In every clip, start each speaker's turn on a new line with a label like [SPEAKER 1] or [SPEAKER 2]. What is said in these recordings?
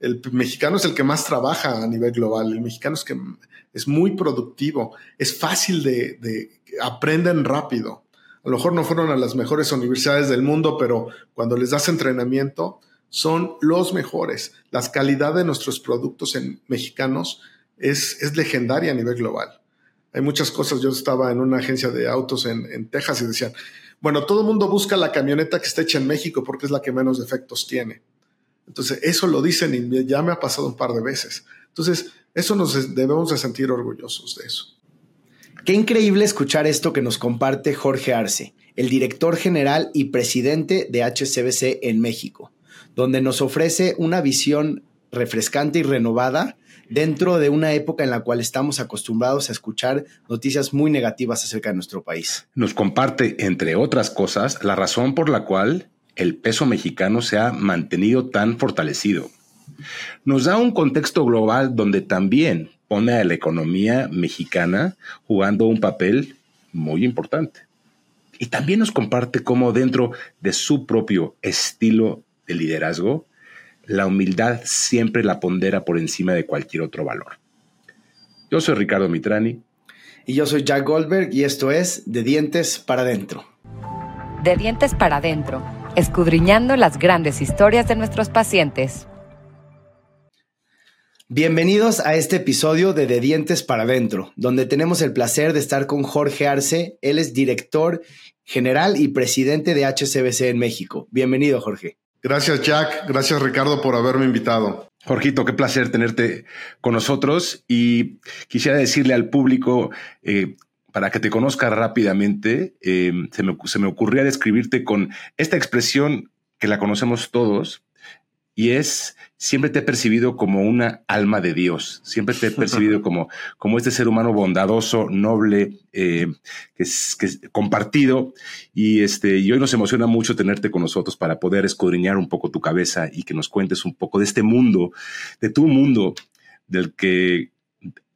[SPEAKER 1] El mexicano es el que más trabaja a nivel global. El mexicano es que es muy productivo. Es fácil de, de aprenden rápido. A lo mejor no fueron a las mejores universidades del mundo, pero cuando les das entrenamiento, son los mejores. La calidad de nuestros productos en mexicanos es, es legendaria a nivel global. Hay muchas cosas. Yo estaba en una agencia de autos en, en Texas y decían, bueno, todo el mundo busca la camioneta que está hecha en México porque es la que menos defectos tiene. Entonces, eso lo dicen y ya me ha pasado un par de veces. Entonces, eso nos debemos de sentir orgullosos de eso.
[SPEAKER 2] Qué increíble escuchar esto que nos comparte Jorge Arce, el director general y presidente de HCBC en México, donde nos ofrece una visión refrescante y renovada dentro de una época en la cual estamos acostumbrados a escuchar noticias muy negativas acerca de nuestro país.
[SPEAKER 3] Nos comparte, entre otras cosas, la razón por la cual el peso mexicano se ha mantenido tan fortalecido. Nos da un contexto global donde también pone a la economía mexicana jugando un papel muy importante. Y también nos comparte cómo dentro de su propio estilo de liderazgo, la humildad siempre la pondera por encima de cualquier otro valor. Yo soy Ricardo Mitrani.
[SPEAKER 2] Y yo soy Jack Goldberg y esto es De Dientes para Adentro.
[SPEAKER 4] De Dientes para Adentro, escudriñando las grandes historias de nuestros pacientes.
[SPEAKER 2] Bienvenidos a este episodio de De Dientes para Adentro, donde tenemos el placer de estar con Jorge Arce. Él es director general y presidente de HCBC en México. Bienvenido, Jorge.
[SPEAKER 1] Gracias, Jack. Gracias, Ricardo, por haberme invitado.
[SPEAKER 3] Jorgito, qué placer tenerte con nosotros y quisiera decirle al público, eh, para que te conozca rápidamente, eh, se, me, se ocurría describirte con esta expresión que la conocemos todos y es siempre te he percibido como una alma de Dios, siempre te he percibido como, como este ser humano bondadoso, noble, eh, que, es, que compartido. Y, este, y hoy nos emociona mucho tenerte con nosotros para poder escudriñar un poco tu cabeza y que nos cuentes un poco de este mundo, de tu mundo, del que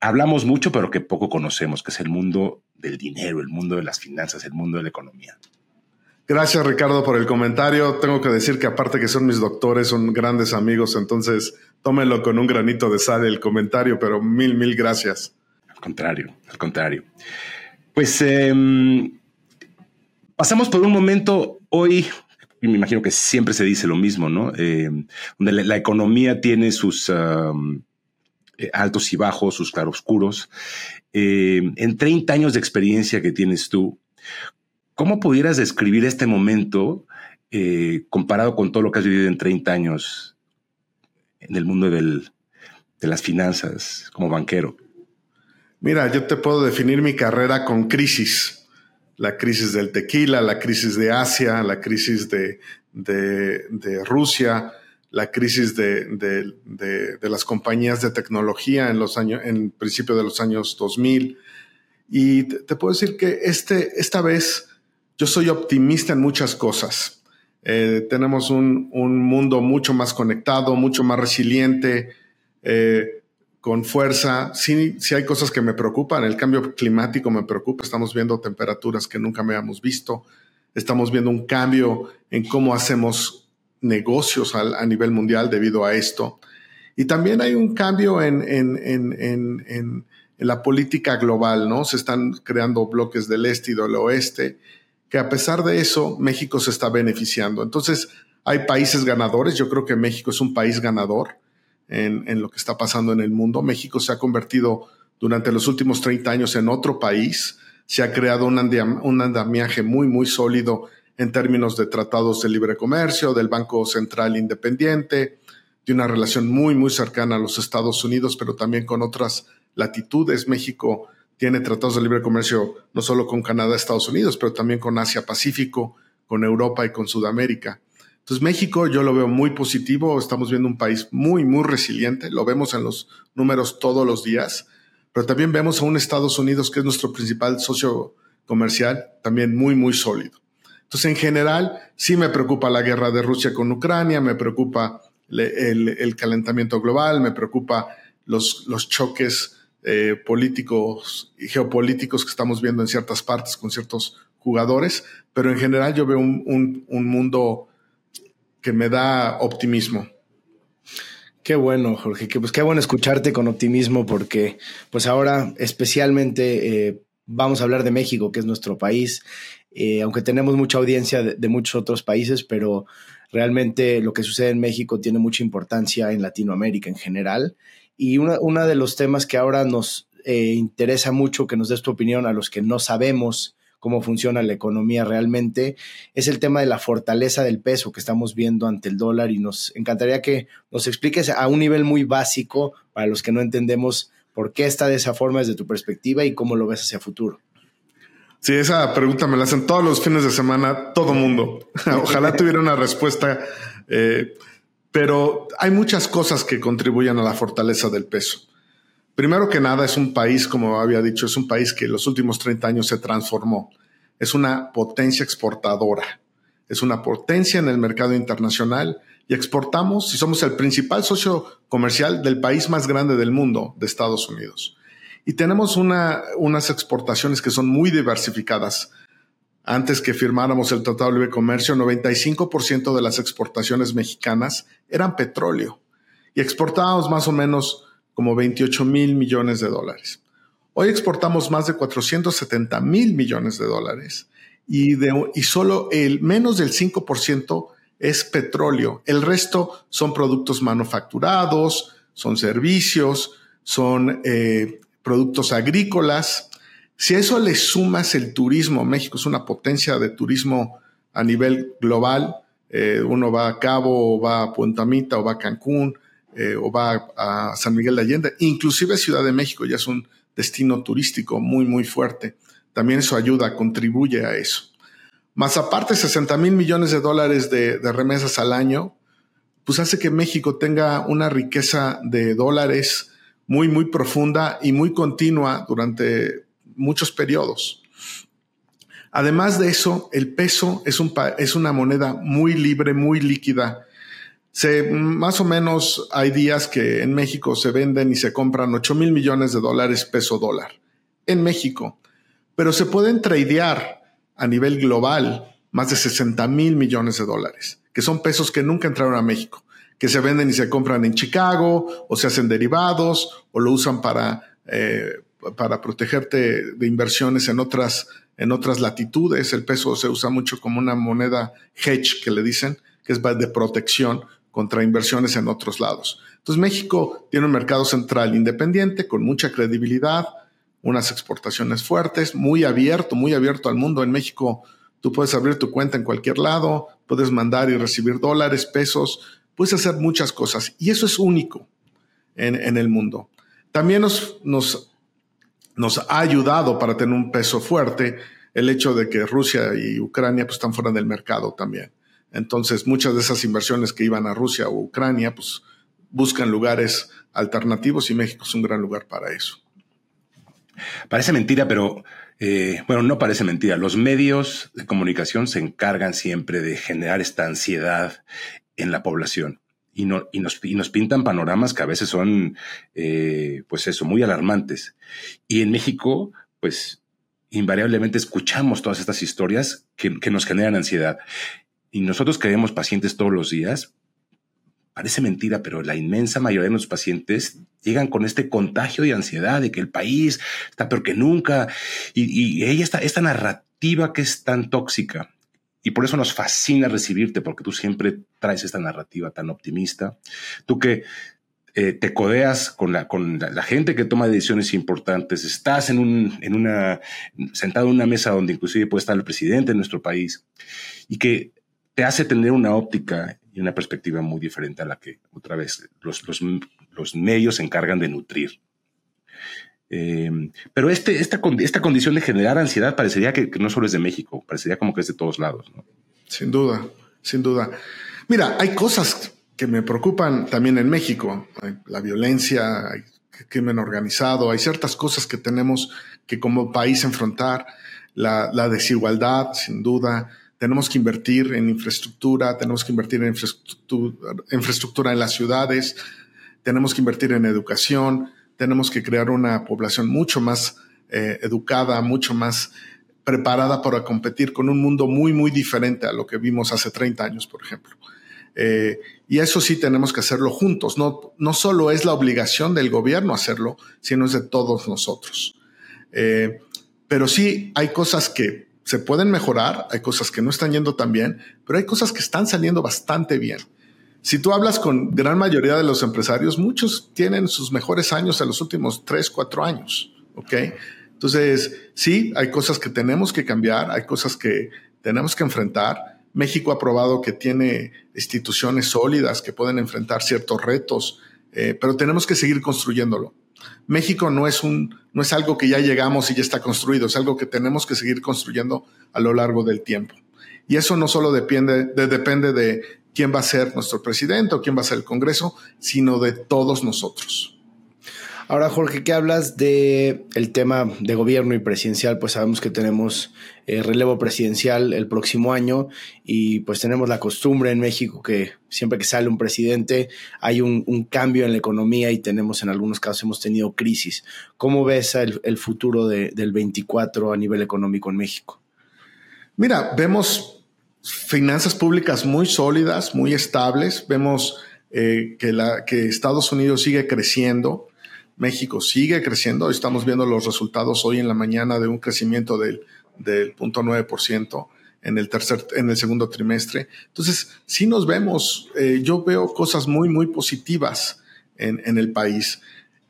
[SPEAKER 3] hablamos mucho, pero que poco conocemos, que es el mundo del dinero, el mundo de las finanzas, el mundo de la economía.
[SPEAKER 1] Gracias Ricardo por el comentario. Tengo que decir que aparte que son mis doctores, son grandes amigos, entonces tómenlo con un granito de sal el comentario, pero mil, mil gracias.
[SPEAKER 3] Al contrario, al contrario. Pues eh, pasamos por un momento hoy, y me imagino que siempre se dice lo mismo, ¿no? Eh, donde la, la, economía tiene sus um, altos y bajos, sus claroscuros. Eh, en 30 años de experiencia que tienes tú, ¿Cómo pudieras describir este momento eh, comparado con todo lo que has vivido en 30 años en el mundo de las finanzas como banquero?
[SPEAKER 1] Mira, yo te puedo definir mi carrera con crisis. La crisis del tequila, la crisis de Asia, la crisis de Rusia, la crisis de, de, las compañías de tecnología en los años, en principio de los años 2000. Y te, puedo decir que este, esta vez yo soy optimista en muchas cosas. Eh, tenemos un, un, mundo mucho más conectado, mucho más resiliente, eh, con fuerza. Sí, sí hay cosas que me preocupan. El cambio climático me preocupa. Estamos viendo temperaturas que nunca habíamos visto. Estamos viendo un cambio en cómo hacemos negocios a, nivel mundial debido a esto. Y también hay un cambio en, la política global, ¿no? Se están creando bloques del este y del oeste que a pesar de eso, México se está beneficiando. Entonces, hay países ganadores. Yo creo que México es un país ganador en, lo que está pasando en el mundo. México se ha convertido durante los últimos 30 años en otro país. Se ha creado un andamiaje muy, muy sólido en términos de tratados de libre comercio, del Banco Central Independiente, de una relación muy, muy cercana a los Estados Unidos, pero también con otras latitudes. México tiene tratados de libre comercio no solo con Canadá, Estados Unidos, pero también con Asia Pacífico, con Europa y con Sudamérica. Entonces México yo lo veo muy positivo, estamos viendo un país muy, muy resiliente, lo vemos en los números todos los días, pero también vemos a un Estados Unidos que es nuestro principal socio comercial, también muy, muy sólido. Entonces en general sí me preocupa la guerra de Rusia con Ucrania, me preocupa el, calentamiento global, me preocupa los, los choques eh, políticos y geopolíticos que estamos viendo en ciertas partes con ciertos jugadores, pero en general yo veo un, un, un mundo que me da optimismo.
[SPEAKER 2] Qué bueno, Jorge, que, pues qué bueno escucharte con optimismo porque pues ahora especialmente eh, vamos a hablar de México, que es nuestro país, eh, aunque tenemos mucha audiencia de, muchos otros países, pero realmente lo que sucede en México tiene mucha importancia en Latinoamérica en general. Y uno de los temas que ahora nos eh, interesa mucho que nos des tu opinión a los que no sabemos cómo funciona la economía realmente, es el tema de la fortaleza del peso que estamos viendo ante el dólar y nos encantaría que nos expliques a un nivel muy básico para los que no entendemos por qué está de esa forma desde tu perspectiva y cómo lo ves hacia futuro.
[SPEAKER 1] Sí, esa pregunta me la hacen todos los fines de semana, todo mundo. Ojalá tuviera una respuesta, eh, pero hay muchas cosas que contribuyen a la fortaleza del peso. Primero que nada, es un país, como había dicho, es un país que en los últimos 30 años se transformó. Es una potencia exportadora. Es una potencia en el mercado internacional y exportamos y somos el principal socio comercial del país más grande del mundo, de Estados Unidos. Y tenemos una, unas exportaciones que son muy diversificadas. Antes que firmáramos el Tratado de Libre Comercio, 95% de las exportaciones mexicanas eran petróleo y exportábamos más o menos como 28 mil millones de dólares. Hoy exportamos más de 470 mil millones de dólares y, de, y solo el menos del 5% es petróleo. El resto son productos manufacturados, son servicios, son eh, productos agrícolas. Si a eso le sumas el turismo, México es una potencia de turismo a nivel global. Eh, uno va a Cabo, o va a Puerto Mita, o va a Cancún, eh, o va a San Miguel de Allende, inclusive Ciudad de México ya es un destino turístico muy, muy fuerte. También eso ayuda, contribuye a eso. Más aparte, 60 mil millones de dólares de, remesas al año, pues hace que México tenga una riqueza de dólares muy, muy profunda y muy continua durante muchos periodos. Además de eso, el peso es, un, es una moneda muy libre, muy líquida se, más o menos hay días que en México se venden y se compran 8 mil millones de dólares peso dólar. En México. Pero se pueden tradear a nivel global más de 60 mil millones de dólares, que son pesos que nunca entraron a México, que se venden y se compran en Chicago o se hacen derivados o lo usan para, eh, para protegerte de inversiones en otras, en otras latitudes. El peso se usa mucho como una moneda hedge que le dicen, que es de protección contra inversiones en otros lados. Entonces México tiene un mercado central independiente, con mucha credibilidad, unas exportaciones fuertes, muy abierto, muy abierto al mundo. En México tú puedes abrir tu cuenta en cualquier lado, puedes mandar y recibir dólares, pesos, puedes hacer muchas cosas y eso es único en, el mundo. También nos, nos, nos ha ayudado para tener un peso fuerte el hecho de que Rusia y Ucrania pues, están fuera del mercado también. Entonces, muchas de esas inversiones que iban a Rusia o Ucrania, pues buscan lugares alternativos y México es un gran lugar para eso.
[SPEAKER 3] Parece mentira, pero eh, bueno, no parece mentira. Los medios de comunicación se encargan siempre de generar esta ansiedad en la población y, no, y, nos, y nos, pintan panoramas que a veces son, eh, pues eso, muy alarmantes. Y en México, pues invariablemente escuchamos todas estas historias que, que nos generan ansiedad y nosotros que vemos pacientes todos los días, parece mentira, pero la inmensa mayoría de nuestros pacientes llegan con este contagio de ansiedad de que el país está peor que nunca y, ella está, esta narrativa que es tan tóxica. Y por eso nos fascina recibirte, porque tú siempre traes esta narrativa tan optimista. Tú que eh, te codeas con, la, con la, gente que toma decisiones importantes, estás en, un, en una, sentado en una mesa donde inclusive puede estar el presidente de nuestro país y que te hace tener una óptica y una perspectiva muy diferente a la que otra vez los, los, medios se encargan de nutrir. Em, pero este, esta, esta condición de generar ansiedad parecería que, no solo es de México, parecería como que es de todos lados.
[SPEAKER 1] Sin duda, sin duda. Mira, hay cosas que me preocupan también en México. la violencia, hay crimen organizado, hay ciertas cosas que tenemos que como país enfrentar. La, la desigualdad, sin duda, tenemos que invertir en infraestructura, tenemos que invertir en infraestructura, en las ciudades, tenemos que invertir en educación, tenemos que crear una población mucho más eh, educada, mucho más preparada para competir con un mundo muy, muy diferente a lo que vimos hace 30 años, por ejemplo. Eh, y eso sí tenemos que hacerlo juntos. No, no solo es la obligación del gobierno hacerlo, sino es de todos nosotros. Eh, pero sí hay cosas que se pueden mejorar, hay cosas que no están yendo tan bien, pero hay cosas que están saliendo bastante bien. Si tú hablas con gran mayoría de los empresarios, muchos tienen sus mejores años en los últimos tres, cuatro años. ¿Ok? Entonces, sí, hay cosas que tenemos que cambiar, hay cosas que tenemos que enfrentar. México ha probado que tiene instituciones sólidas que pueden enfrentar ciertos retos, eh, pero tenemos que seguir construyéndolo. México no es un, no es algo que ya llegamos y ya está construido, es algo que tenemos que seguir construyendo a lo largo del tiempo. Y eso no solo depende de, depende de quién va a ser nuestro presidente o quién va a ser el Congreso, sino de todos nosotros.
[SPEAKER 2] Ahora, Jorge, ¿qué hablas de el tema de gobierno y presidencial? Pues sabemos que tenemos eh, relevo presidencial el próximo año y pues tenemos la costumbre en México que siempre que sale un presidente hay un, cambio en la economía y tenemos en algunos casos hemos tenido crisis. ¿Cómo ves el, futuro del 24 a nivel económico en México?
[SPEAKER 1] Mira, vemos finanzas públicas muy sólidas, muy estables. Vemos eh, que, que Estados Unidos sigue creciendo. México sigue creciendo. Estamos viendo los resultados hoy en la mañana de un crecimiento del, del 0.9% en el tercer, en el segundo trimestre. Entonces, sí nos vemos, eh, yo veo cosas muy, muy positivas en, en, el país.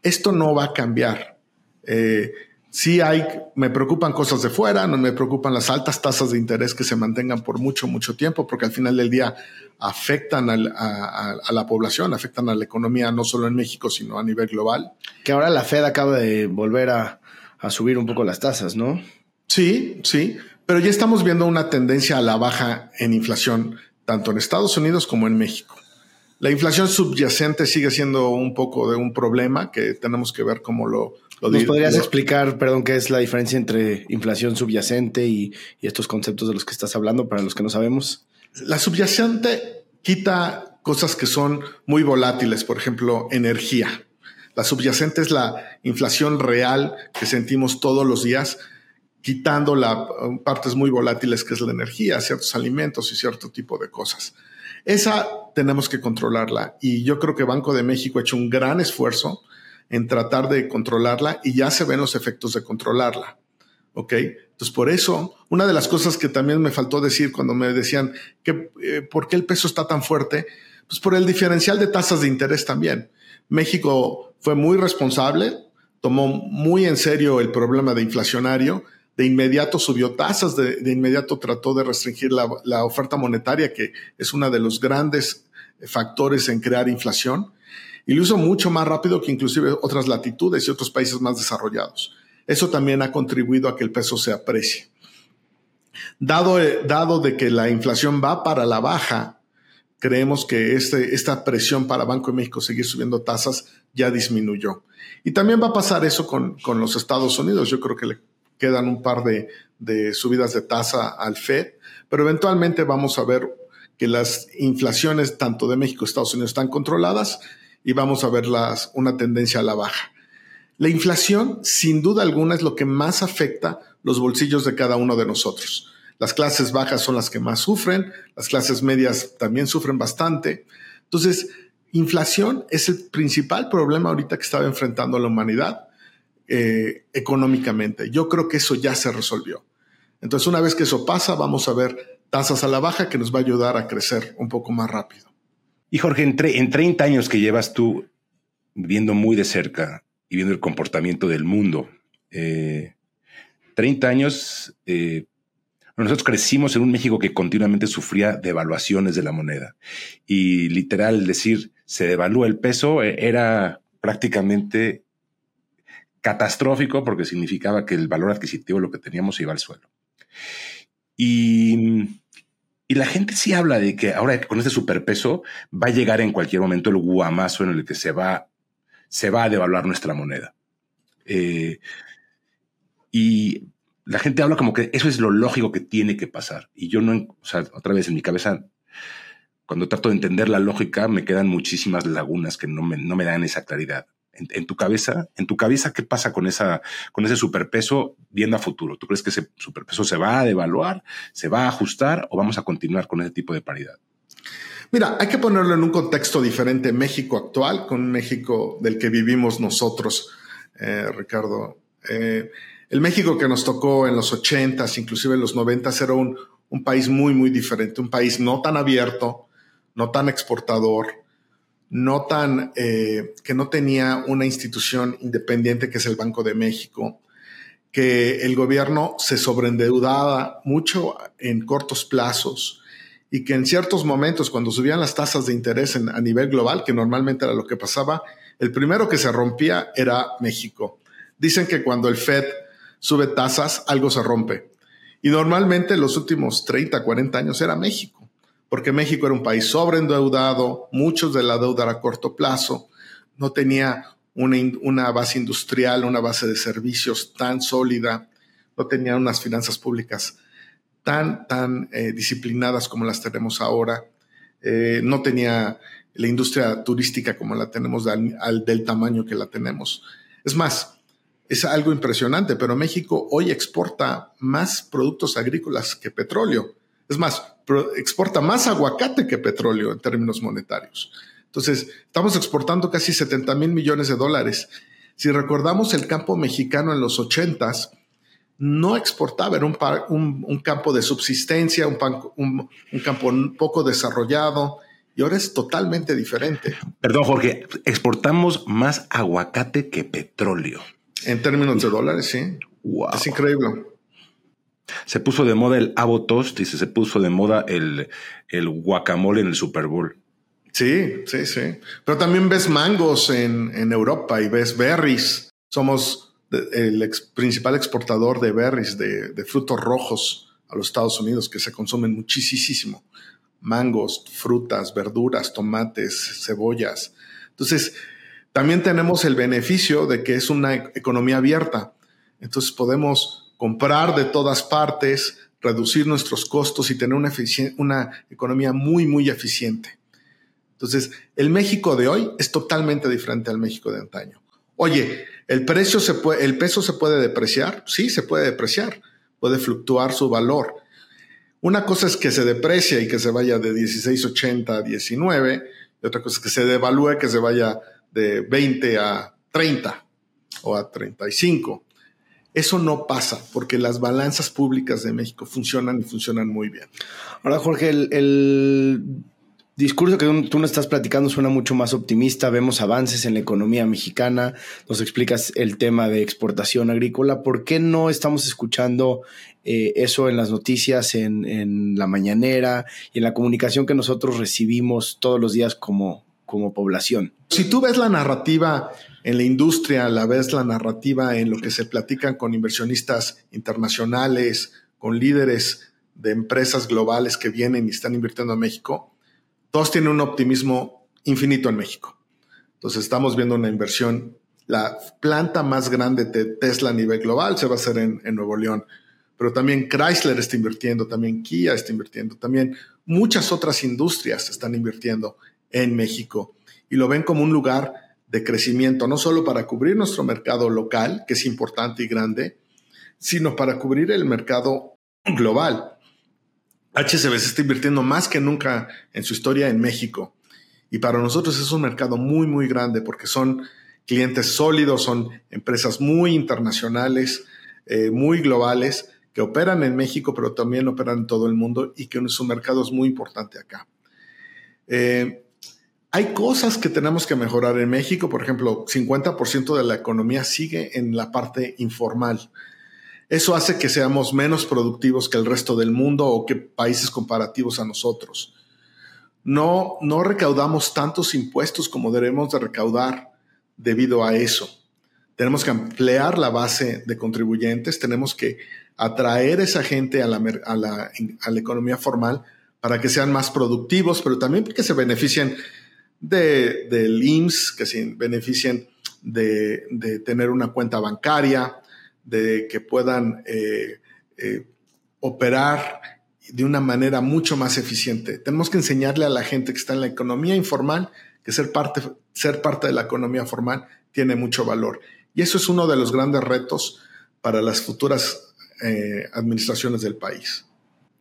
[SPEAKER 1] Esto no va a cambiar. Eh, sí hay, me preocupan cosas de fuera, no me preocupan las altas tasas de interés que se mantengan por mucho, mucho tiempo, porque al final del día afectan a, la población, afectan a la economía, no solo en México, sino a nivel global.
[SPEAKER 2] Que ahora la Fed acaba de volver a, a subir un poco las tasas, ¿no?
[SPEAKER 1] Sí, sí, pero ya estamos viendo una tendencia a la baja en inflación, tanto en Estados Unidos como en México. La inflación subyacente sigue siendo un poco de un problema que tenemos que ver cómo lo... lo
[SPEAKER 2] ¿Nos podrías explicar, perdón, qué es la diferencia entre inflación subyacente y, y estos conceptos de los que estás hablando para los que no sabemos?
[SPEAKER 1] La subyacente quita cosas que son muy volátiles, por ejemplo, energía. La subyacente es la inflación real que sentimos todos los días, quitando las partes muy volátiles que es la energía, ciertos alimentos y cierto tipo de cosas. Esa tenemos que controlarla y yo creo que Banco de México ha hecho un gran esfuerzo en tratar de controlarla y ya se ven los efectos de controlarla. ¿Ok? Entonces, por eso, una de las cosas que también me faltó decir cuando me decían que eh, por qué el peso está tan fuerte, pues por el diferencial de tasas de interés también. México fue muy responsable, tomó muy en serio el problema de inflacionario, de inmediato subió tasas, de, inmediato trató de restringir la, oferta monetaria, que es uno de los grandes factores en crear inflación, y lo hizo mucho más rápido que inclusive otras latitudes y otros países más desarrollados. Eso también ha contribuido a que el peso se aprecie. Dado, eh, dado de que la inflación va para la baja, creemos que este, esta presión para Banco de México seguir subiendo tasas ya disminuyó. Y también va a pasar eso con, con los Estados Unidos. Yo creo que le quedan un par de, de subidas de tasa al Fed, pero eventualmente vamos a ver que las inflaciones tanto de México y Estados Unidos están controladas y vamos a ver las, una tendencia a la baja. La inflación, sin duda alguna, es lo que más afecta los bolsillos de cada uno de nosotros. Las clases bajas son las que más sufren, las clases medias también sufren bastante. Entonces, inflación es el principal problema ahorita que estaba enfrentando la humanidad eh, económicamente. Yo creo que eso ya se resolvió. Entonces, una vez que eso pasa, vamos a ver tasas a la baja que nos va a ayudar a crecer un poco más rápido.
[SPEAKER 3] Y Jorge, en, en 30 años que llevas tú viendo muy de cerca y viendo el comportamiento del mundo. Eh, 30 años, eh, nosotros crecimos en un México que continuamente sufría devaluaciones de la moneda. Y literal, decir se devalúa el peso eh, era prácticamente catastrófico porque significaba que el valor adquisitivo, lo que teníamos, iba al suelo. Y, y la gente sí habla de que ahora con este superpeso va a llegar en cualquier momento el guamazo en el que se va se va a devaluar nuestra moneda. Eh, y la gente habla como que eso es lo lógico que tiene que pasar. Y yo no, o sea, otra vez en mi cabeza, cuando trato de entender la lógica, me quedan muchísimas lagunas que no me, no me dan esa claridad. En, tu cabeza, en tu cabeza, ¿qué pasa con esa, con ese superpeso viendo a futuro? ¿Tú crees que ese superpeso se va a devaluar, se va a ajustar o vamos a continuar con ese tipo de paridad?
[SPEAKER 1] Mira, hay que ponerlo en un contexto diferente, México actual con México del que vivimos nosotros, eh, Ricardo. Eh, el México que nos tocó en los 80s, inclusive en los 90s, era un, un país muy, muy diferente, un país no tan abierto, no tan exportador, no tan, eh, que no tenía una institución independiente que es el Banco de México, que el gobierno se sobreendeudaba mucho en cortos plazos y que en ciertos momentos, cuando subían las tasas de interés a nivel global, que normalmente era lo que pasaba, el primero que se rompía era México. Dicen que cuando el Fed sube tasas, algo se rompe. Y normalmente los últimos 30, 40 años era México, porque México era un país sobreendeudado, muchos de la deuda era a corto plazo, no tenía una, base industrial, una base de servicios tan sólida, no tenía unas finanzas públicas tan, tan eh, disciplinadas como las tenemos ahora, eh, no tenía la industria turística como la tenemos al, del tamaño que la tenemos. Es más, es algo impresionante, pero México hoy exporta más productos agrícolas que petróleo. Es más, exporta más aguacate que petróleo en términos monetarios. Entonces, estamos exportando casi 70 mil millones de dólares. Si recordamos el campo mexicano en los 80s, no exportaba, era un, campo de subsistencia, un, un campo poco desarrollado, y ahora es totalmente diferente.
[SPEAKER 3] Perdón, Jorge, exportamos más aguacate que petróleo.
[SPEAKER 1] En términos de dólares, sí. Es increíble.
[SPEAKER 3] Se puso de moda el avo toast y se puso de moda el, el guacamole en el Super Bowl.
[SPEAKER 1] Sí, sí, sí. Pero también ves mangos en, en Europa y ves berries. Somos el principal exportador de berries, de, de, frutos rojos a los Estados Unidos, que se consumen muchísimo. Mangos, frutas, verduras, tomates, cebollas. Entonces, también tenemos el beneficio de que es una economía abierta. Entonces podemos comprar de todas partes, reducir nuestros costos y tener una, economía muy, muy eficiente. Entonces, el México de hoy es totalmente diferente al México de antaño. Oye, ¿el, precio ¿el peso se puede depreciar? Sí, se puede depreciar, puede fluctuar su valor. Una cosa es que se deprecia y que se vaya de 16.80 a 19, y otra cosa es que se devalúe, que se vaya de 20 a 30 o a 35. Eso no pasa porque las balanzas públicas de México funcionan y funcionan muy bien.
[SPEAKER 2] Ahora, Jorge, el, discurso que tú nos estás platicando suena mucho más optimista. Vemos avances en la economía mexicana. Nos explicas el tema de exportación agrícola. ¿Por qué no estamos escuchando eh, eso en las noticias, en, en, la mañanera y en la comunicación que nosotros recibimos todos los días como, como población.
[SPEAKER 1] Si tú ves la narrativa en la industria, la ves la narrativa en lo que se platican con inversionistas internacionales, con líderes de empresas globales que vienen y están invirtiendo en México, todos tienen un optimismo infinito en México. Entonces estamos viendo una inversión, la planta más grande de Tesla a nivel global se va a hacer en, en Nuevo León, pero también Chrysler está invirtiendo, también Kia está invirtiendo, también muchas otras industrias están invirtiendo en México y lo ven como un lugar de crecimiento, no solo para cubrir nuestro mercado local, que es importante y grande, sino para cubrir el mercado global. HCB se está invirtiendo más que nunca en su historia en México. Y para nosotros es un mercado muy, muy grande porque son clientes sólidos, son empresas muy internacionales, eh, muy globales, que operan en México, pero también operan en todo el mundo y que su mercado es muy importante acá. Eh, hay cosas que tenemos que mejorar en México, por ejemplo, 50% de la economía sigue en la parte informal. Eso hace que seamos menos productivos que el resto del mundo o que países comparativos a nosotros. No, no recaudamos tantos impuestos como debemos de recaudar debido a eso. Tenemos que ampliar la base de contribuyentes, tenemos que atraer esa gente a la, a la, economía formal para que sean más productivos, pero también que se beneficien de, del IMSS, que se beneficien de, de, tener una cuenta bancaria, de que puedan eh, eh, operar de una manera mucho más eficiente. Tenemos que enseñarle a la gente que está en la economía informal que ser parte, ser parte de la economía formal tiene mucho valor. Y eso es uno de los grandes retos para las futuras eh, administraciones del país.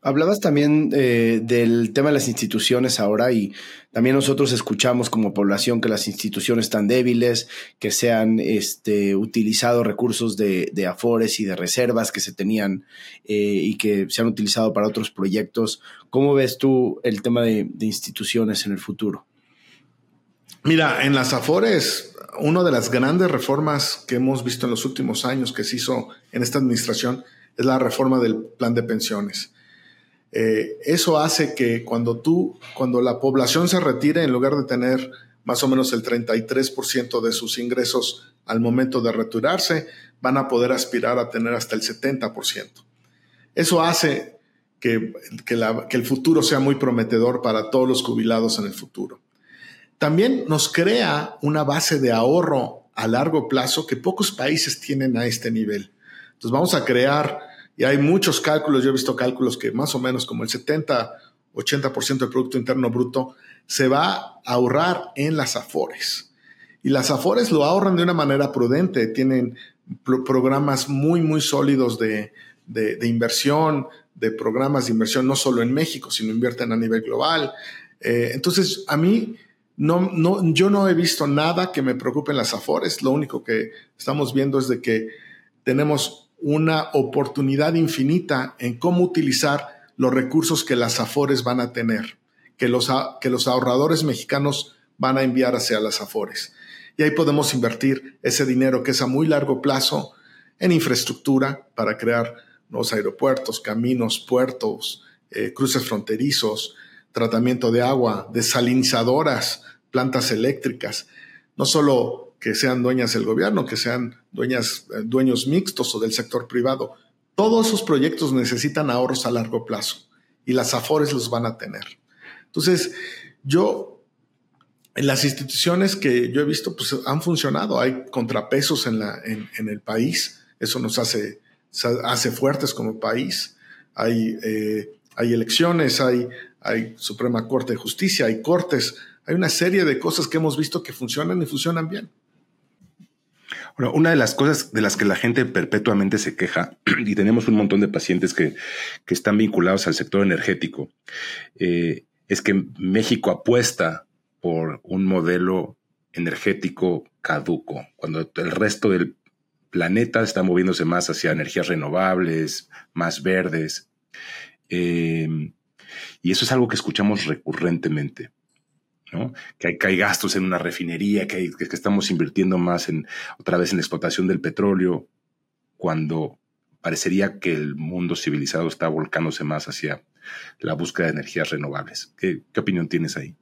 [SPEAKER 2] Hablabas también eh, del tema de las instituciones ahora y también nosotros escuchamos como población que las instituciones están débiles, que se han este, utilizado recursos de, afores y de reservas que se tenían eh, y que se han utilizado para otros proyectos. ¿Cómo ves tú el tema de, de instituciones en el futuro?
[SPEAKER 1] Mira, en las afores, una de las grandes reformas que hemos visto en los últimos años que se hizo en esta administración es la reforma del plan de pensiones eh, eso hace que cuando tú, cuando la población se retire, en lugar de tener más o menos el 33% de sus ingresos al momento de retirarse, van a poder aspirar a tener hasta el 70%. Eso hace que, que el futuro sea muy prometedor para todos los jubilados en el futuro. También nos crea una base de ahorro a largo plazo que pocos países tienen a este nivel. Entonces vamos a crear y hay muchos cálculos, yo he visto cálculos que más o menos como el 70, 80% del Producto Interno Bruto se va a ahorrar en las AFORES. Y las AFORES lo ahorran de una manera prudente, tienen programas muy, muy sólidos de, inversión, de programas de inversión no solo en México, sino invierten a nivel global. Eh, entonces, a mí, no, no, yo no he visto nada que me preocupe en las AFORES. Lo único que estamos viendo es de que tenemos una oportunidad infinita en cómo utilizar los recursos que las AFORES van a tener, que los, que los ahorradores mexicanos van a enviar hacia las AFORES. Y ahí podemos invertir ese dinero que es a muy largo plazo en infraestructura para crear nuevos aeropuertos, caminos, puertos, eh, cruces fronterizos, tratamiento de agua, desalinizadoras, plantas eléctricas. No solo que sean dueñas del gobierno, que sean dueñas, eh, dueños mixtos o del sector privado. Todos esos proyectos necesitan ahorros a largo plazo y las AFORES los van a tener. Entonces, yo, en las instituciones que yo he visto, pues han funcionado. Hay contrapesos en, la, en, el país. Eso nos hace, hace fuertes como país. Hay, eh, hay elecciones, hay, hay Suprema Corte de Justicia, hay cortes. Hay una serie de cosas que hemos visto que funcionan y funcionan bien.
[SPEAKER 3] Una de las cosas de las que la gente perpetuamente se queja, y tenemos un montón de pacientes que, están vinculados al sector energético, eh, es que México apuesta por un modelo energético caduco, cuando el resto del planeta está moviéndose más hacia energías renovables, más verdes. Eh, y eso es algo que escuchamos recurrentemente. Que hay, gastos en una refinería, que, estamos invirtiendo más en otra vez en la explotación del petróleo, cuando parecería que el mundo civilizado está volcándose más hacia la búsqueda de energías renovables. ¿Qué, opinión tienes ahí?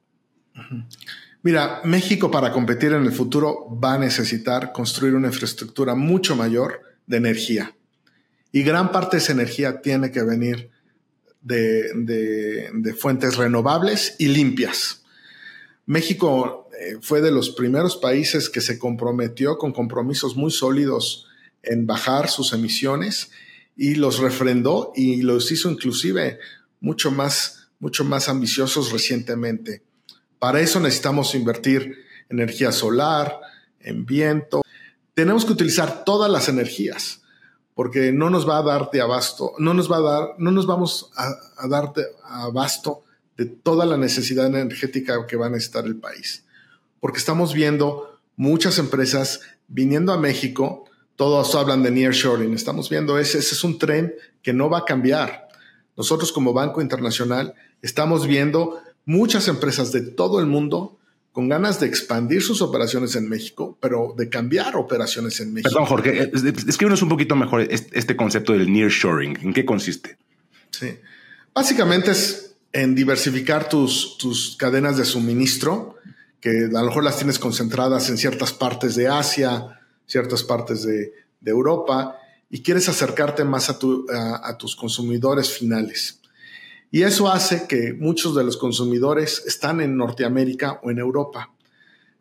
[SPEAKER 1] Mira, México para competir en el futuro va a necesitar construir una infraestructura mucho mayor de energía. Y gran parte de esa energía tiene que venir de fuentes renovables y limpias. México eh, fue de los primeros países que se comprometió con compromisos muy sólidos en bajar sus emisiones y los refrendó y los hizo inclusive mucho más, mucho más ambiciosos recientemente. Para eso necesitamos invertir en energía solar, en viento. Tenemos que utilizar todas las energías porque no nos va a dar de abasto, no nos va a dar, no nos vamos a, a dar de abasto de toda la necesidad energética que va a necesitar el país. Porque estamos viendo muchas empresas viniendo a México, todos hablan de nearshoring, estamos viendo ese, ese es un tren que no va a cambiar. Nosotros como Banco Internacional estamos viendo muchas empresas de todo el mundo con ganas de expandir sus operaciones en México, pero de cambiar operaciones en México.
[SPEAKER 3] Perdón, Jorge, escríbenos un poquito mejor este concepto del nearshoring. ¿En qué consiste?
[SPEAKER 1] Sí. Básicamente es en diversificar tus, tus cadenas de suministro, que a lo mejor las tienes concentradas en ciertas partes de Asia, ciertas partes de, Europa, y quieres acercarte más a, a, tus consumidores finales. Y eso hace que muchos de los consumidores están en Norteamérica o en Europa.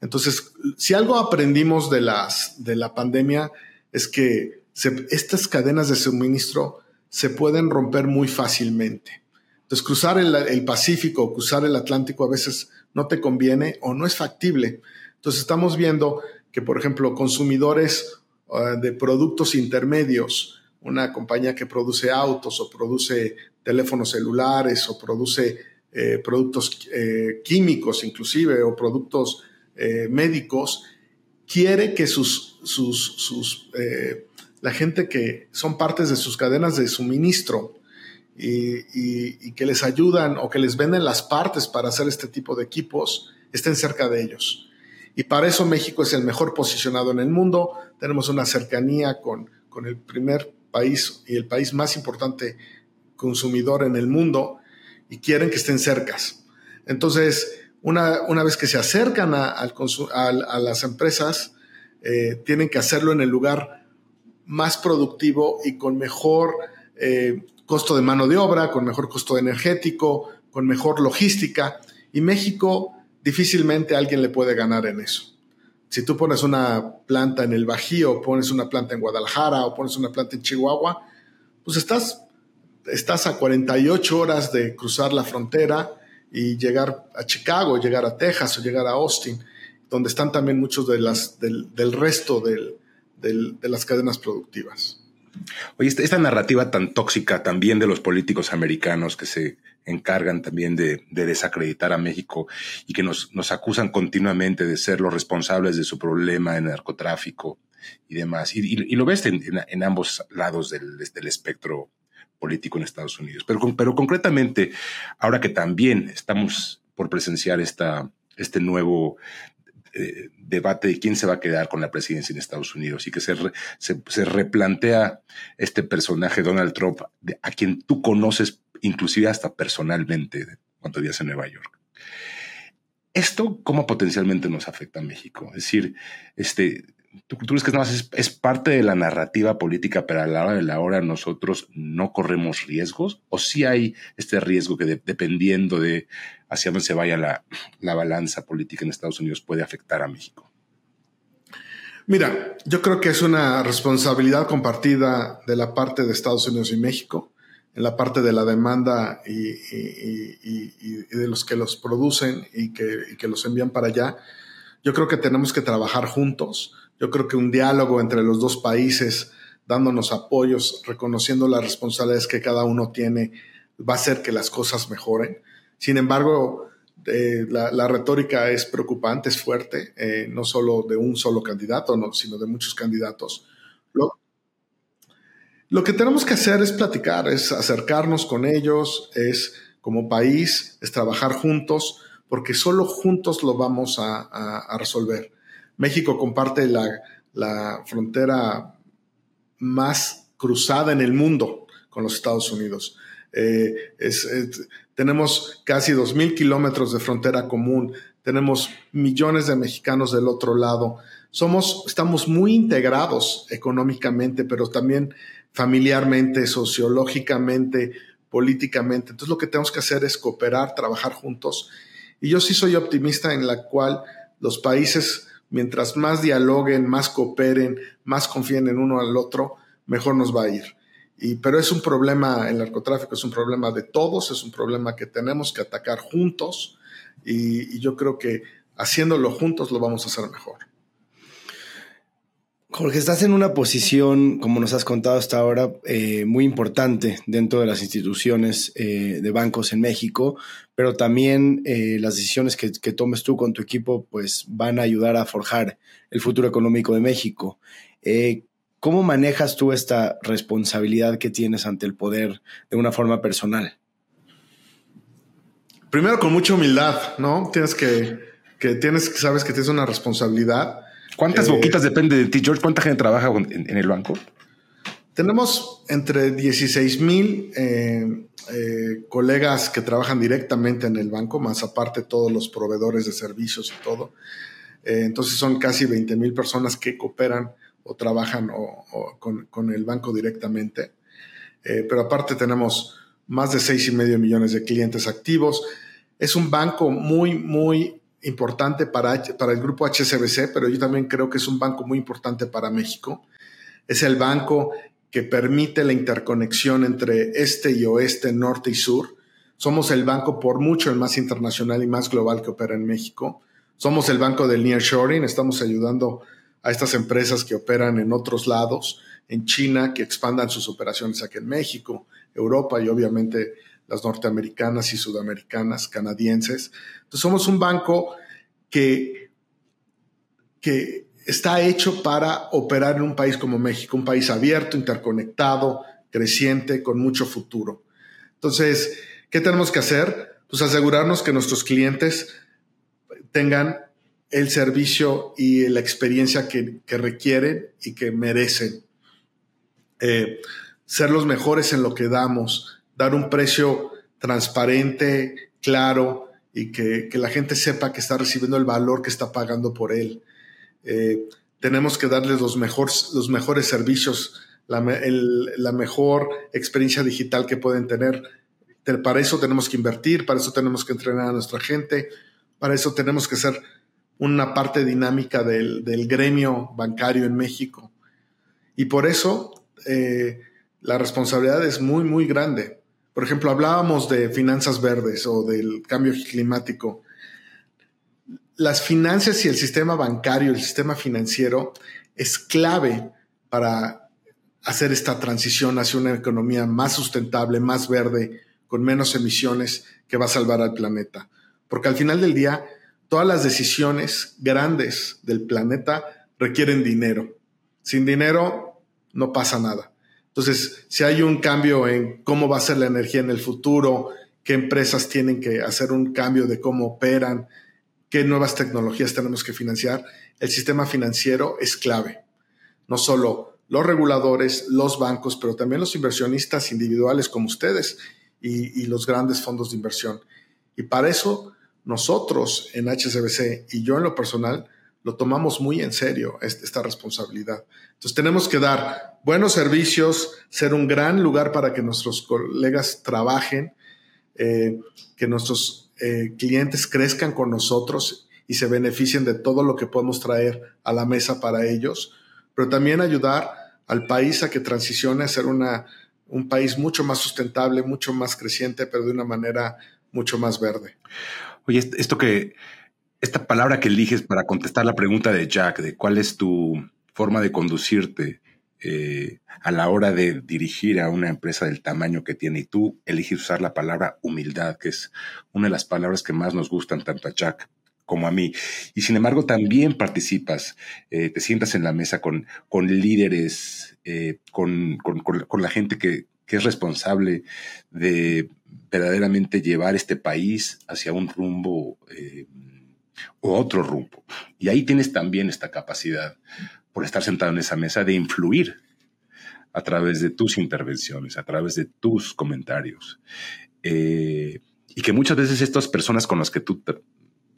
[SPEAKER 1] Entonces, si algo aprendimos de, las, de la pandemia es que estas cadenas de suministro se pueden romper muy fácilmente. Entonces, cruzar el, Pacífico o cruzar el Atlántico a veces no te conviene o no es factible. Entonces, estamos viendo que, por ejemplo, consumidores uh, de productos intermedios, una compañía que produce autos o produce teléfonos celulares o produce eh, productos eh, químicos inclusive o productos eh, médicos, quiere que sus, sus, sus la gente que son partes de sus cadenas de suministro y, y, que les ayudan o que les venden las partes para hacer este tipo de equipos, estén cerca de ellos. Y para eso México es el mejor posicionado en el mundo. Tenemos una cercanía con, con el primer país y el país más importante consumidor en el mundo y quieren que estén cercas. Entonces, una, una vez que se acercan a, a, las empresas, eh, tienen que hacerlo en el lugar más productivo y con mejor eh, costo de mano de obra, con mejor costo energético, con mejor logística. Y México difícilmente alguien le puede ganar en eso. Si tú pones una planta en el Bajío, pones una planta en Guadalajara o pones una planta en Chihuahua, pues estás, estás a 48 horas de cruzar la frontera y llegar a Chicago, llegar a Texas o llegar a Austin, donde están también muchos de las, del, resto de las cadenas productivas.
[SPEAKER 3] Oye, esta, narrativa tan tóxica también de los políticos americanos que se encargan también de, desacreditar a México y que nos, acusan continuamente de ser los responsables de su problema en el narcotráfico y demás. Y, lo ves en, ambos lados del, espectro político en Estados Unidos. Pero, pero concretamente, ahora que también estamos por presenciar esta, este nuevo eh, debate de quién se va a quedar con la presidencia en Estados Unidos y que se, se, replantea este personaje Donald Trump, a quien tú conoces inclusive hasta personalmente cuando vivías en Nueva York. ¿Esto cómo potencialmente nos afecta a México? Es decir, este, ¿Tú, crees que es, es, parte de la narrativa política, pero a la hora de la hora nosotros no corremos riesgos? ¿O sí hay este riesgo que dependiendo de hacia dónde se vaya la, la balanza política en Estados Unidos puede afectar a México?
[SPEAKER 1] Mira, yo creo que es una responsabilidad compartida de la parte de Estados Unidos y México, en la parte de la demanda y, y, y, y de los que los producen y que, que los envían para allá. Yo creo que tenemos que trabajar juntos yo creo que un diálogo entre los dos países, dándonos apoyos, reconociendo las responsabilidades que cada uno tiene, va a hacer que las cosas mejoren. Sin embargo, eh, la, retórica es preocupante, es fuerte, eh, no solo de un solo candidato, no, sino de muchos candidatos. Lo que tenemos que hacer es platicar, es acercarnos con ellos, es como país, es trabajar juntos, porque solo juntos lo vamos a resolver. México comparte la, frontera más cruzada en el mundo con los Estados Unidos. Eh, tenemos casi 2.000 kilómetros de frontera común, tenemos millones de mexicanos del otro lado. Somos, estamos muy integrados económicamente, pero también familiarmente, sociológicamente, políticamente. Entonces lo que tenemos que hacer es cooperar, trabajar juntos. Y yo sí soy optimista en la cual los países mientras más dialoguen, más cooperen, más confíen en uno al otro, mejor nos va a ir. Y, pero es un problema, el narcotráfico es un problema de todos, es un problema que tenemos que atacar juntos y yo creo que haciéndolo juntos lo vamos a hacer mejor.
[SPEAKER 2] Jorge, estás en una posición, como nos has contado hasta ahora, eh, muy importante dentro de las instituciones eh, de bancos en México, pero también eh, las decisiones que, tomes tú con tu equipo pues, van a ayudar a forjar el futuro económico de México. ¿Cómo manejas tú esta responsabilidad que tienes ante el poder de una forma personal?
[SPEAKER 1] Primero con mucha humildad, ¿no? Tienes que, que tienes, sabes que tienes una responsabilidad
[SPEAKER 3] ¿Cuántas eh, boquitas depende de ti, George? ¿Cuánta gente trabaja en, el banco?
[SPEAKER 1] Tenemos entre 16 mil eh, eh, colegas que trabajan directamente en el banco, más aparte todos los proveedores de servicios y todo. entonces son casi 20 mil personas que cooperan o trabajan con, con, el banco directamente. pero aparte tenemos más de 6 y medio millones de clientes activos. Es un banco muy, muy importante para, para el grupo HSBC, pero yo también creo que es un banco muy importante para México. Es el banco que permite la interconexión entre este y oeste, norte y sur. Somos el banco por mucho el más internacional y más global que opera en México. Somos el banco del nearshoring, estamos ayudando a estas empresas que operan en otros lados en China que expandan sus operaciones aquí en México, Europa y obviamente las norteamericanas y sudamericanas, canadienses. Entonces somos un banco que, que está hecho para operar en un país como México, un país abierto, interconectado, creciente, con mucho futuro. Entonces, ¿qué tenemos que hacer? Pues asegurarnos que nuestros clientes tengan el servicio y la experiencia que, requieren y que merecen. Eh, ser los mejores en lo que damos, dar un precio transparente, claro y que, la gente sepa que está recibiendo el valor que está pagando por él. Eh, tenemos que darles los, mejores los mejores servicios, la, la, mejor experiencia digital que pueden tener. Para eso tenemos que invertir, para eso tenemos que entrenar a nuestra gente, para eso tenemos que ser una parte dinámica del, gremio bancario en México. Y por eso eh, la responsabilidad es muy, muy grande. Por ejemplo, hablábamos de finanzas verdes o del cambio climático. Las finanzas y el sistema bancario, el sistema financiero, es clave para hacer esta transición hacia una economía más sustentable, más verde, con menos emisiones que va a salvar al planeta. Porque al final del día, todas las decisiones grandes del planeta requieren dinero. Sin dinero no pasa nada. Entonces, si hay un cambio en cómo va a ser la energía en el futuro, qué empresas tienen que hacer un cambio de cómo operan, qué nuevas tecnologías tenemos que financiar, el sistema financiero es clave. No solo los reguladores, los bancos, pero también los inversionistas individuales como ustedes y, los grandes fondos de inversión. Y para eso nosotros en HSBC y yo en lo personal lo tomamos muy en serio esta responsabilidad. Entonces tenemos que dar buenos servicios, ser un gran lugar para que nuestros colegas trabajen, eh, que nuestros eh, clientes crezcan con nosotros y se beneficien de todo lo que podemos traer a la mesa para ellos, pero también ayudar al país a que transicione a ser una, un país mucho más sustentable, mucho más creciente, pero de una manera mucho más verde.
[SPEAKER 3] Oye, esto que, esta palabra que eliges para contestar la pregunta de Jack, de cuál es tu forma de conducirte eh, a la hora de dirigir a una empresa del tamaño que tiene, y tú eliges usar la palabra humildad, que es una de las palabras que más nos gustan tanto a Jack como a mí. Y sin embargo, también participas, eh, te sientas en la mesa con, con líderes, eh, con, con, la gente que, que es responsable de verdaderamente llevar este país hacia un rumbo o otro rumbo. Y ahí tienes también esta capacidad, por estar sentado en esa mesa, de influir a través de tus intervenciones, a través de tus comentarios. Eh, y que muchas veces estas personas con las que tú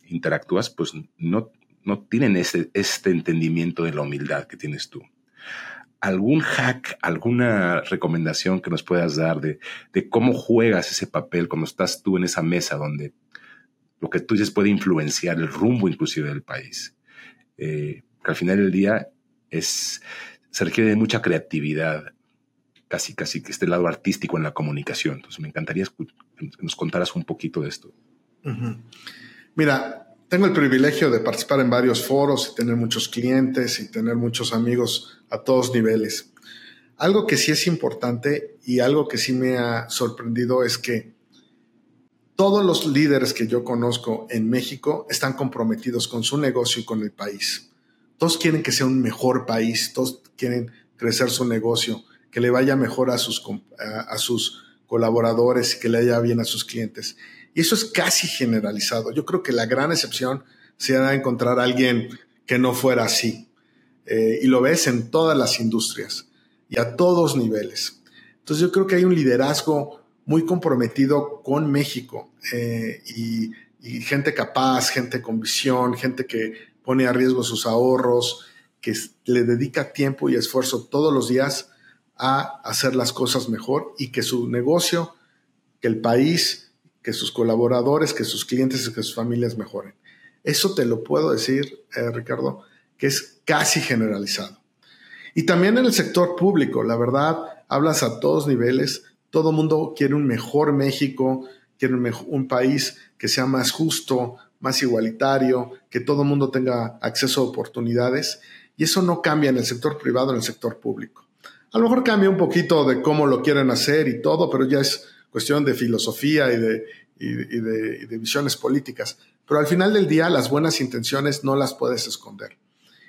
[SPEAKER 3] interactúas, pues no, no tienen ese, este entendimiento de la humildad que tienes tú algún hack, alguna recomendación que nos puedas dar de, cómo juegas ese papel cuando estás tú en esa mesa donde lo que tú dices puede influenciar el rumbo inclusive del país. Eh, que al final del día es, se requiere de mucha creatividad, casi, casi que este lado artístico en la comunicación. Entonces me encantaría que nos contaras un poquito de esto.
[SPEAKER 1] Mira, tengo el privilegio de participar en varios foros y tener muchos clientes y tener muchos amigos a todos niveles. Algo que sí es importante y algo que sí me ha sorprendido es que todos los líderes que yo conozco en México están comprometidos con su negocio y con el país. Todos quieren que sea un mejor país, todos quieren crecer su negocio, que le vaya mejor a sus, colaboradores que le vaya bien a sus clientes. Y eso es casi generalizado. Yo creo que la gran excepción sería encontrar a alguien que no fuera así. Eh, y lo ves en todas las industrias y a todos niveles. Entonces yo creo que hay un liderazgo muy comprometido con México eh, y, gente capaz, gente con visión, gente que pone a riesgo sus ahorros, que le dedica tiempo y esfuerzo todos los días a hacer las cosas mejor y que su negocio, que el país que sus colaboradores, que sus clientes y que sus familias mejoren. Eso te lo puedo decir, eh, Ricardo, que es casi generalizado. Y también en el sector público, la verdad, hablas a todos niveles, todo mundo quiere un mejor México, quiere un, país que sea más justo, más igualitario, que todo el mundo tenga acceso a oportunidades, y eso no cambia en el sector privado, en el sector público. A lo mejor cambia un poquito de cómo lo quieren hacer y todo, pero ya es cuestión de filosofía y de, de, visiones políticas. Pero al final del día, las buenas intenciones no las puedes esconder.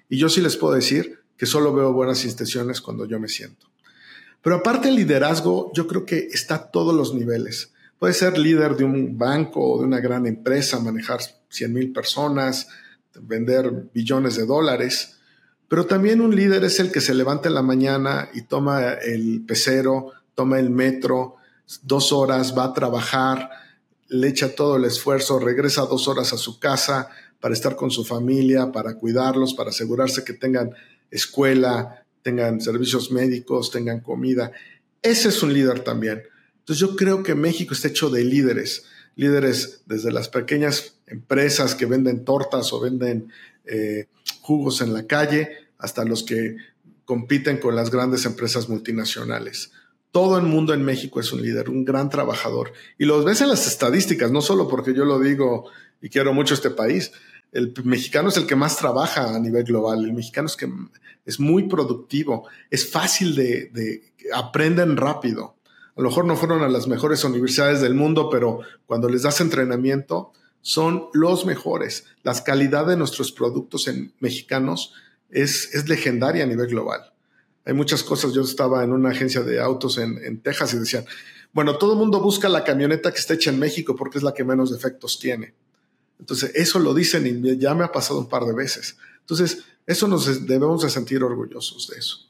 [SPEAKER 1] Y yo sí les puedo decir que solo veo buenas intenciones cuando yo me siento. Pero aparte del liderazgo, yo creo que está a todos los niveles. Puede ser líder de un banco o de una gran empresa, manejar 100 mil personas, vender billones de dólares. Pero también un líder es el que se levanta en la mañana y toma el pecero, toma el metro, dos horas, va a trabajar, le echa todo el esfuerzo, regresa dos horas a su casa para estar con su familia, para cuidarlos, para asegurarse que tengan escuela, tengan servicios médicos, tengan comida. Ese es un líder también. Entonces yo creo que México está hecho de líderes, líderes desde las pequeñas empresas que venden tortas o venden eh, jugos en la calle hasta los que compiten con las grandes empresas multinacionales. Todo el mundo en México es un líder, un gran trabajador. Y lo ves en las estadísticas, no solo porque yo lo digo y quiero mucho este país. El mexicano es el que más trabaja a nivel global. El mexicano es que es muy productivo, es fácil de, de aprenden rápido. A lo mejor no fueron a las mejores universidades del mundo, pero cuando les das entrenamiento, son los mejores. La calidad de nuestros productos en mexicanos es, es legendaria a nivel global. Hay muchas cosas. Yo estaba en una agencia de autos en, en Texas y decían, bueno, todo el mundo busca la camioneta que está hecha en México porque es la que menos defectos tiene. Entonces, eso lo dicen y ya me ha pasado un par de veces. Entonces, eso nos debemos de sentir orgullosos de eso.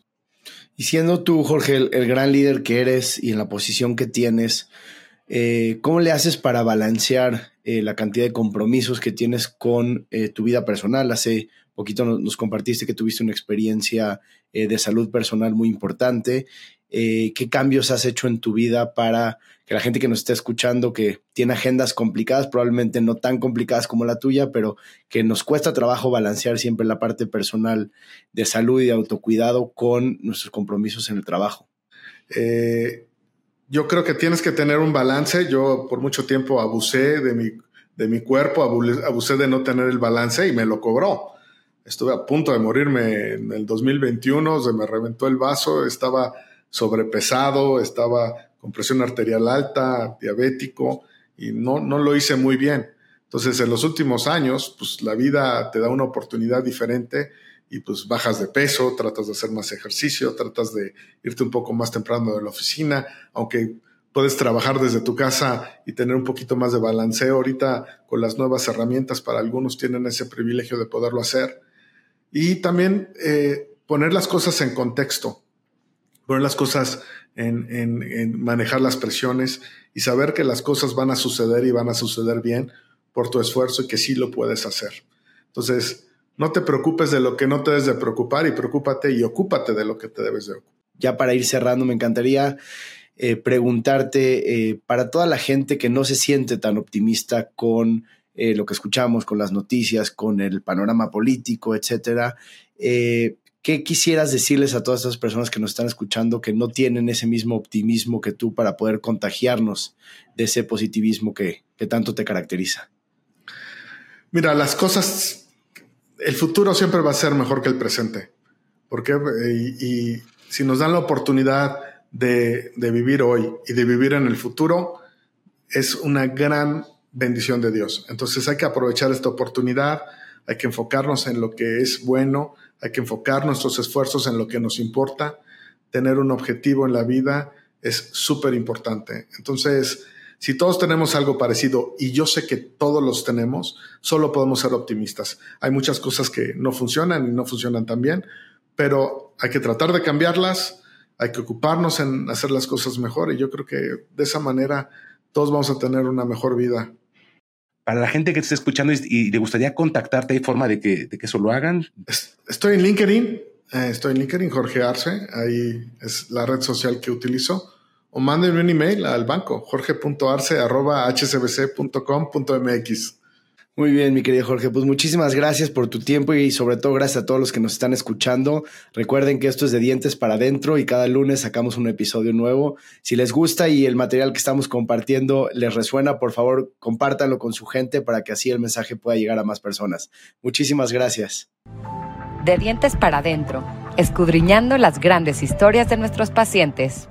[SPEAKER 2] Y siendo tú, Jorge, el, gran líder que eres y en la posición que tienes, eh, ¿cómo le haces para balancear eh, la cantidad de compromisos que tienes con eh, tu vida personal? Hace poquito nos, compartiste que tuviste una experiencia de salud personal muy importante qué cambios has hecho en tu vida para que la gente que nos está escuchando, que tiene agendas complicadas, probablemente no tan complicadas como la tuya, pero que nos cuesta trabajo balancear siempre la parte personal de salud y de autocuidado con nuestros compromisos en el trabajo.
[SPEAKER 1] Eh, yo creo que tienes que tener un balance. Yo por mucho tiempo abusé de mi, de mi cuerpo, abusé de no tener el balance y me lo cobró. Estuve a punto de morirme en el 2021, se me reventó el vaso, estaba sobrepesado, estaba con presión arterial alta, diabético, y no, no lo hice muy bien. Entonces, en los últimos años, pues la vida te da una oportunidad diferente y pues bajas de peso, tratas de hacer más ejercicio, tratas de irte un poco más temprano de la oficina, aunque puedes trabajar desde tu casa y tener un poquito más de balanceo. Ahorita con las nuevas herramientas, para algunos tienen ese privilegio de poderlo hacer. Y también eh, poner las cosas en contexto poner las cosas en, manejar las presiones y saber que las cosas van a suceder y van a suceder bien por tu esfuerzo y que sí lo puedes hacer. Entonces, no te preocupes de lo que no te debes de preocupar y preocúpate y ocúpate de lo que te debes de ocupar.
[SPEAKER 2] Ya para ir cerrando, me encantaría eh, preguntarte eh, para toda la gente que no se siente tan optimista con eh, lo que escuchamos, con las noticias, con el panorama político, etcétera, ¿Qué quisieras decirles a todas esas personas que nos están escuchando que no tienen ese mismo optimismo que tú para poder contagiarnos de ese positivismo que, tanto te caracteriza?
[SPEAKER 1] Mira, las cosas, el futuro siempre va a ser mejor que el presente. porque Y, si nos dan la oportunidad de, de vivir hoy y de vivir en el futuro, es una gran bendición de Dios. Entonces hay que aprovechar esta oportunidad, hay que enfocarnos en lo que es bueno, hay que enfocar nuestros esfuerzos en lo que nos importa. Tener un objetivo en la vida es súper importante. Entonces, si todos tenemos algo parecido, y yo sé que todos los tenemos, solo podemos ser optimistas. Hay muchas cosas que no funcionan y no funcionan tan bien, pero hay que tratar de cambiarlas, hay que ocuparnos en hacer las cosas mejor y yo creo que de esa manera todos vamos a tener una mejor vida
[SPEAKER 3] para la gente que te esté escuchando y, le gustaría contactarte, ¿hay forma de que, de que eso lo hagan?
[SPEAKER 1] Estoy en LinkedIn, eh, estoy en LinkedIn, Jorge Arce, ahí es la red social que utilizo. O mándenme un email al banco, jorge.arce.hcbc.com.mx.
[SPEAKER 2] Muy bien, mi querido Jorge. Pues muchísimas gracias por tu tiempo y sobre todo gracias a todos los que nos están escuchando. Recuerden que esto es de dientes para adentro y cada lunes sacamos un episodio nuevo. Si les gusta y el material que estamos compartiendo les resuena, por favor, compártanlo con su gente para que así el mensaje pueda llegar a más personas. Muchísimas gracias.
[SPEAKER 4] De dientes para adentro escudriñando las grandes historias de nuestros pacientes.